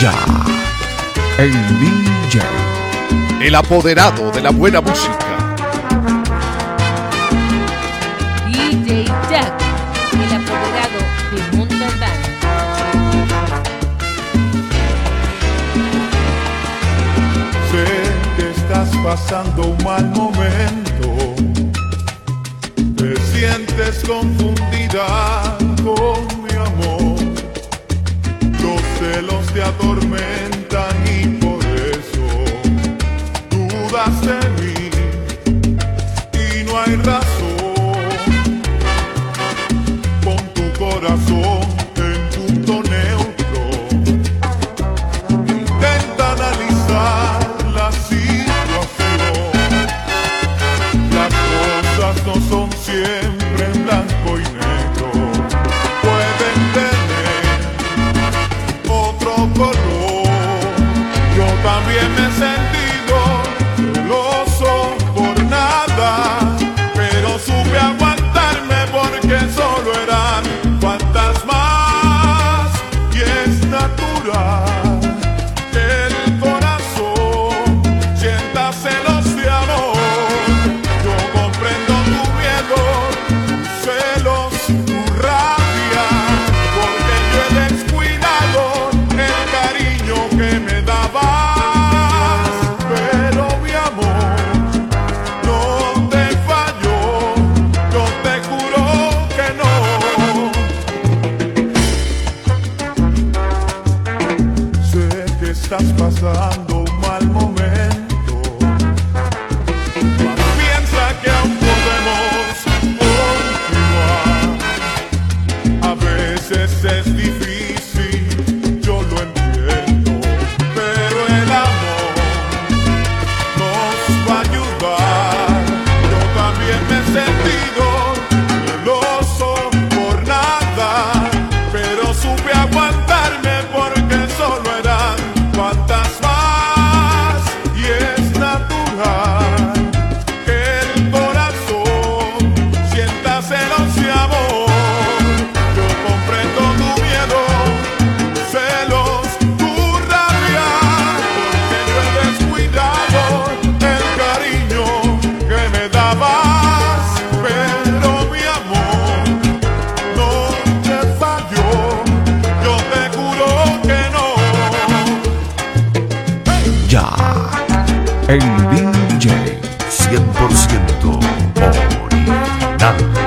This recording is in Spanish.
ya. El DJ. El apoderado de la buena música. DJ Jack, el apoderado de Montalbán. Sé que estás pasando un mal momento. Te sientes confundida con atormentan y por eso dudas de. Stadtmasse an. El DJ 100% original.